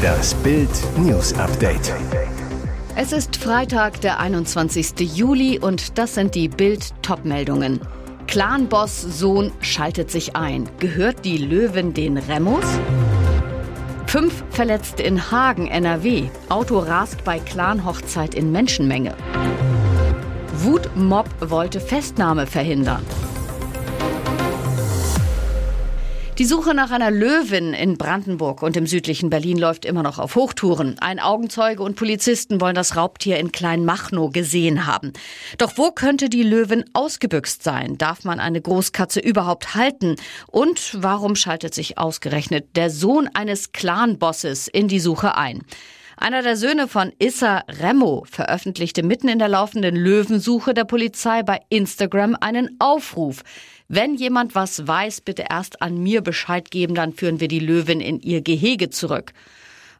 Das Bild News Update. Es ist Freitag, der 21. Juli und das sind die Bild Topmeldungen. Clanboss Sohn schaltet sich ein. Gehört die Löwen den Remos? Fünf Verletzte in Hagen, NRW. Auto rast bei Clan-Hochzeit in Menschenmenge. Wutmob wollte Festnahme verhindern. Die Suche nach einer Löwin in Brandenburg und im südlichen Berlin läuft immer noch auf Hochtouren. Ein Augenzeuge und Polizisten wollen das Raubtier in Kleinmachnow gesehen haben. Doch wo könnte die Löwin ausgebüxt sein? Darf man eine Großkatze überhaupt halten? Und warum schaltet sich ausgerechnet der Sohn eines Clanbosses in die Suche ein? Einer der Söhne von Issa Remo veröffentlichte mitten in der laufenden Löwensuche der Polizei bei Instagram einen Aufruf. Wenn jemand was weiß, bitte erst an mir Bescheid geben, dann führen wir die Löwin in ihr Gehege zurück.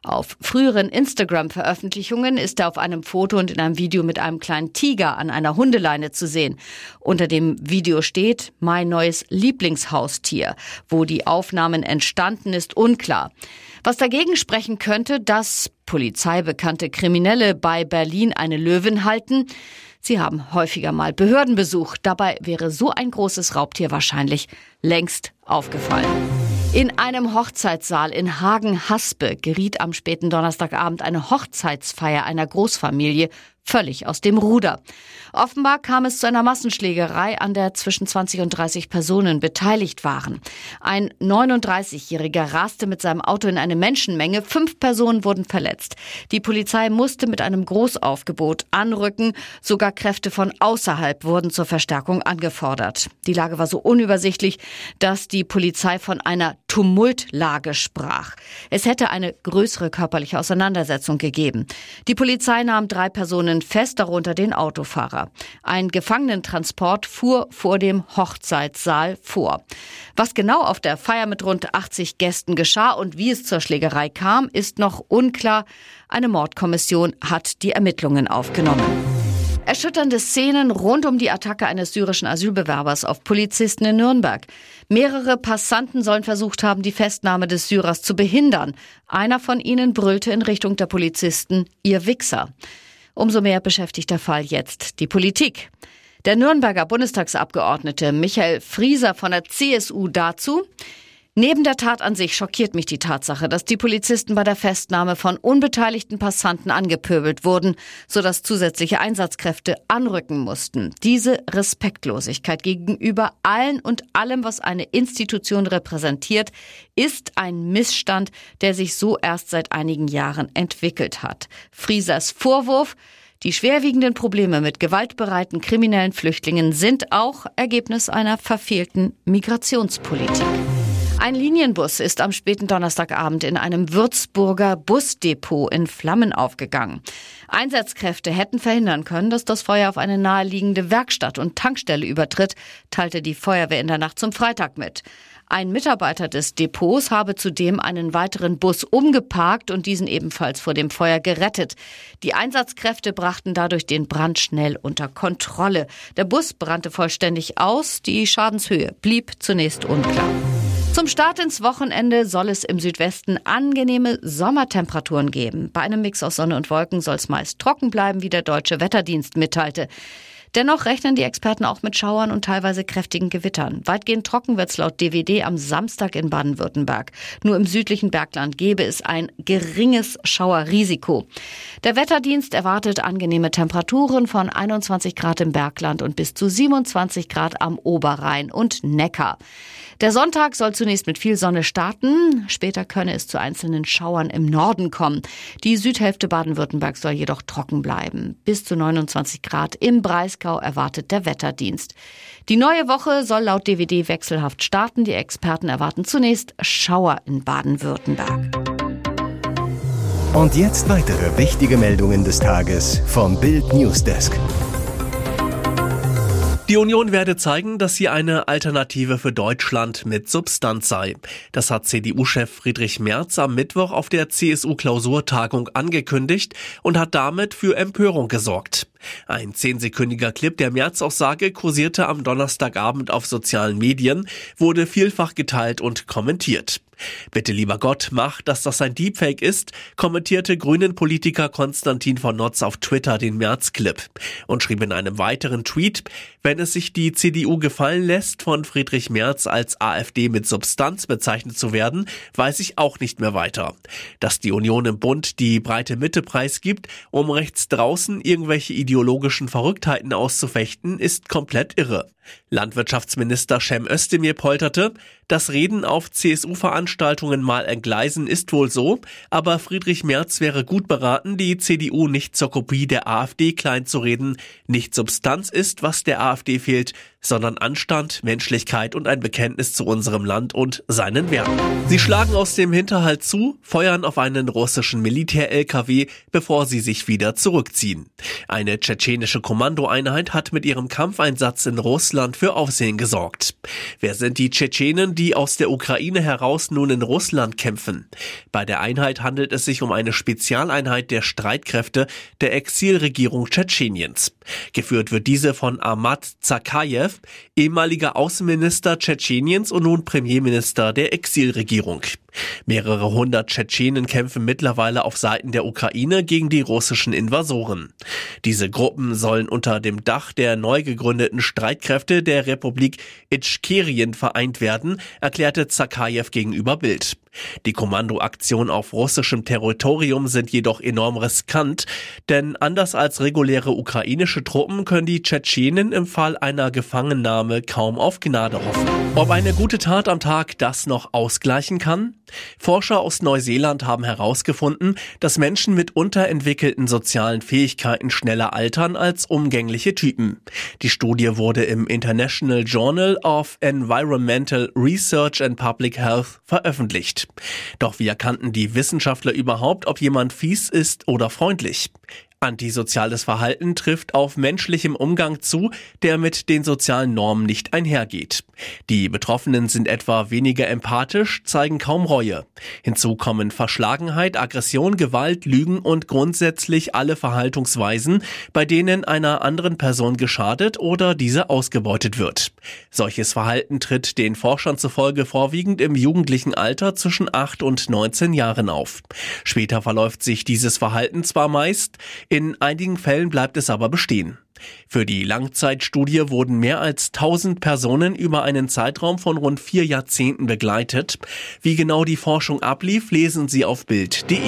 Auf früheren Instagram-Veröffentlichungen ist er auf einem Foto und in einem Video mit einem kleinen Tiger an einer Hundeleine zu sehen. Unter dem Video steht mein neues Lieblingshaustier. Wo die Aufnahmen entstanden, ist unklar. Was dagegen sprechen könnte, dass polizeibekannte Kriminelle bei Berlin eine Löwin halten, Sie haben häufiger mal Behördenbesuch. Dabei wäre so ein großes Raubtier wahrscheinlich längst aufgefallen. In einem Hochzeitssaal in Hagen-Haspe geriet am späten Donnerstagabend eine Hochzeitsfeier einer Großfamilie völlig aus dem Ruder. Offenbar kam es zu einer Massenschlägerei, an der zwischen 20 und 30 Personen beteiligt waren. Ein 39-Jähriger raste mit seinem Auto in eine Menschenmenge. Fünf Personen wurden verletzt. Die Polizei musste mit einem Großaufgebot anrücken. Sogar Kräfte von außerhalb wurden zur Verstärkung angefordert. Die Lage war so unübersichtlich, dass die Polizei von einer Tumultlage sprach. Es hätte eine größere körperliche Auseinandersetzung gegeben. Die Polizei nahm drei Personen Personen fest, darunter den Autofahrer. Ein Gefangenentransport fuhr vor dem Hochzeitssaal vor. Was genau auf der Feier mit rund 80 Gästen geschah und wie es zur Schlägerei kam, ist noch unklar. Eine Mordkommission hat die Ermittlungen aufgenommen. Erschütternde Szenen rund um die Attacke eines syrischen Asylbewerbers auf Polizisten in Nürnberg. Mehrere Passanten sollen versucht haben, die Festnahme des Syrers zu behindern. Einer von ihnen brüllte in Richtung der Polizisten, ihr Wichser. Umso mehr beschäftigt der Fall jetzt die Politik. Der Nürnberger Bundestagsabgeordnete Michael Frieser von der CSU dazu, Neben der Tat an sich schockiert mich die Tatsache, dass die Polizisten bei der Festnahme von unbeteiligten Passanten angepöbelt wurden, sodass zusätzliche Einsatzkräfte anrücken mussten. Diese Respektlosigkeit gegenüber allen und allem, was eine Institution repräsentiert, ist ein Missstand, der sich so erst seit einigen Jahren entwickelt hat. Friesers Vorwurf, die schwerwiegenden Probleme mit gewaltbereiten kriminellen Flüchtlingen sind auch Ergebnis einer verfehlten Migrationspolitik. Ein Linienbus ist am späten Donnerstagabend in einem Würzburger Busdepot in Flammen aufgegangen. Einsatzkräfte hätten verhindern können, dass das Feuer auf eine naheliegende Werkstatt und Tankstelle übertritt, teilte die Feuerwehr in der Nacht zum Freitag mit. Ein Mitarbeiter des Depots habe zudem einen weiteren Bus umgeparkt und diesen ebenfalls vor dem Feuer gerettet. Die Einsatzkräfte brachten dadurch den Brand schnell unter Kontrolle. Der Bus brannte vollständig aus, die Schadenshöhe blieb zunächst unklar. Zum Start ins Wochenende soll es im Südwesten angenehme Sommertemperaturen geben. Bei einem Mix aus Sonne und Wolken soll es meist trocken bleiben, wie der deutsche Wetterdienst mitteilte. Dennoch rechnen die Experten auch mit Schauern und teilweise kräftigen Gewittern. Weitgehend trocken wird es laut DWD am Samstag in Baden-Württemberg. Nur im südlichen Bergland gäbe es ein geringes Schauerrisiko. Der Wetterdienst erwartet angenehme Temperaturen von 21 Grad im Bergland und bis zu 27 Grad am Oberrhein und Neckar. Der Sonntag soll zunächst mit viel Sonne starten. Später könne es zu einzelnen Schauern im Norden kommen. Die Südhälfte Baden-Württemberg soll jedoch trocken bleiben. Bis zu 29 Grad im Breisgau Moskau erwartet der Wetterdienst. Die neue Woche soll laut DWD wechselhaft starten. Die Experten erwarten zunächst Schauer in Baden-Württemberg. Und jetzt weitere wichtige Meldungen des Tages vom Bild Newsdesk. Die Union werde zeigen, dass sie eine Alternative für Deutschland mit Substanz sei. Das hat CDU-Chef Friedrich Merz am Mittwoch auf der CSU-Klausurtagung angekündigt und hat damit für Empörung gesorgt. Ein zehnsekündiger Clip der Merz-Aussage kursierte am Donnerstagabend auf sozialen Medien, wurde vielfach geteilt und kommentiert. Bitte lieber Gott, mach, dass das ein Deepfake ist, kommentierte Grünen-Politiker Konstantin von Notz auf Twitter den März-Clip und schrieb in einem weiteren Tweet, wenn es sich die CDU gefallen lässt, von Friedrich Merz als AfD mit Substanz bezeichnet zu werden, weiß ich auch nicht mehr weiter. Dass die Union im Bund die breite Mitte preisgibt, um rechts draußen irgendwelche ideologischen Verrücktheiten auszufechten, ist komplett irre. Landwirtschaftsminister Cem Özdemir polterte, das Reden auf CSU-Veranstaltungen mal entgleisen ist wohl so, aber Friedrich Merz wäre gut beraten, die CDU nicht zur Kopie der AfD kleinzureden. Nicht Substanz ist, was der AfD fehlt, sondern Anstand, Menschlichkeit und ein Bekenntnis zu unserem Land und seinen Werten. Sie schlagen aus dem Hinterhalt zu, feuern auf einen russischen Militär-LKW, bevor sie sich wieder zurückziehen. Eine tschetschenische Kommandoeinheit hat mit ihrem Kampfeinsatz in Russland für Aufsehen gesorgt. Wer sind die Tschetschenen, die aus der Ukraine heraus nun in Russland kämpfen. Bei der Einheit handelt es sich um eine Spezialeinheit der Streitkräfte der Exilregierung Tschetscheniens. Geführt wird diese von Ahmad Zakayev, ehemaliger Außenminister Tschetscheniens und nun Premierminister der Exilregierung. Mehrere hundert Tschetschenen kämpfen mittlerweile auf Seiten der Ukraine gegen die russischen Invasoren. Diese Gruppen sollen unter dem Dach der neu gegründeten Streitkräfte der Republik Itschkerien vereint werden, erklärte Zakayev gegenüber Bild. Die Kommandoaktionen auf russischem Territorium sind jedoch enorm riskant, denn anders als reguläre ukrainische Truppen können die Tschetschenen im Fall einer Gefangennahme kaum auf Gnade hoffen. Ob eine gute Tat am Tag das noch ausgleichen kann? Forscher aus Neuseeland haben herausgefunden, dass Menschen mit unterentwickelten sozialen Fähigkeiten schneller altern als umgängliche Typen. Die Studie wurde im International Journal of Environmental Research and Public Health veröffentlicht. Doch wie erkannten die Wissenschaftler überhaupt, ob jemand fies ist oder freundlich? Antisoziales Verhalten trifft auf menschlichem Umgang zu, der mit den sozialen Normen nicht einhergeht. Die Betroffenen sind etwa weniger empathisch, zeigen kaum Reue. Hinzu kommen Verschlagenheit, Aggression, Gewalt, Lügen und grundsätzlich alle Verhaltungsweisen, bei denen einer anderen Person geschadet oder diese ausgebeutet wird. Solches Verhalten tritt den Forschern zufolge vorwiegend im jugendlichen Alter zwischen 8 und 19 Jahren auf. Später verläuft sich dieses Verhalten zwar meist, in einigen Fällen bleibt es aber bestehen. Für die Langzeitstudie wurden mehr als 1000 Personen über einen Zeitraum von rund vier Jahrzehnten begleitet. Wie genau die Forschung ablief, lesen Sie auf Bild.de.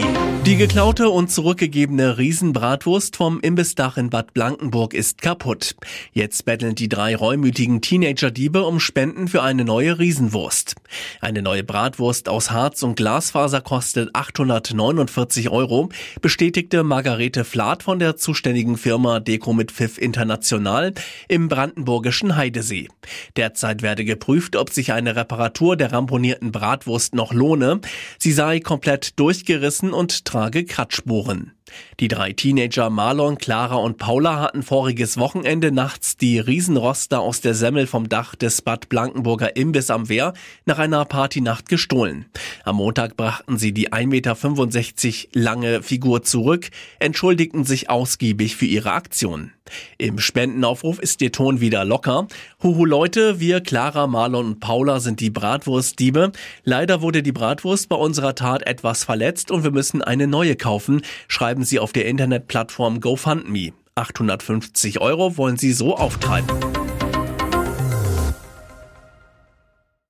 Die geklaute und zurückgegebene Riesenbratwurst vom Imbissdach in Bad Blankenburg ist kaputt. Jetzt betteln die drei reumütigen Teenager-Diebe um Spenden für eine neue Riesenwurst. Eine neue Bratwurst aus Harz und Glasfaser kostet 849 Euro, bestätigte Margarete Flath von der zuständigen Firma Deko mit Pfiff International im brandenburgischen Heidesee. Derzeit werde geprüft, ob sich eine Reparatur der ramponierten Bratwurst noch lohne. Sie sei komplett durchgerissen und trage Kratzspuren. Die drei Teenager Marlon, Clara und Paula hatten voriges Wochenende nachts die Riesenroster aus der Semmel vom Dach des Bad Blankenburger Imbiss am Wehr nach einer Partynacht gestohlen. Am Montag brachten sie die 1,65 Meter lange Figur zurück, entschuldigten sich ausgiebig für ihre Aktion. Im Spendenaufruf ist der Ton wieder locker. Huhu Leute, wir Clara, Marlon und Paula sind die Bratwurstdiebe. Leider wurde die Bratwurst bei unserer Tat etwas verletzt und wir müssen eine neue kaufen, schreiben schreiben Sie auf der Internetplattform GoFundMe. 850 Euro wollen Sie so auftreiben.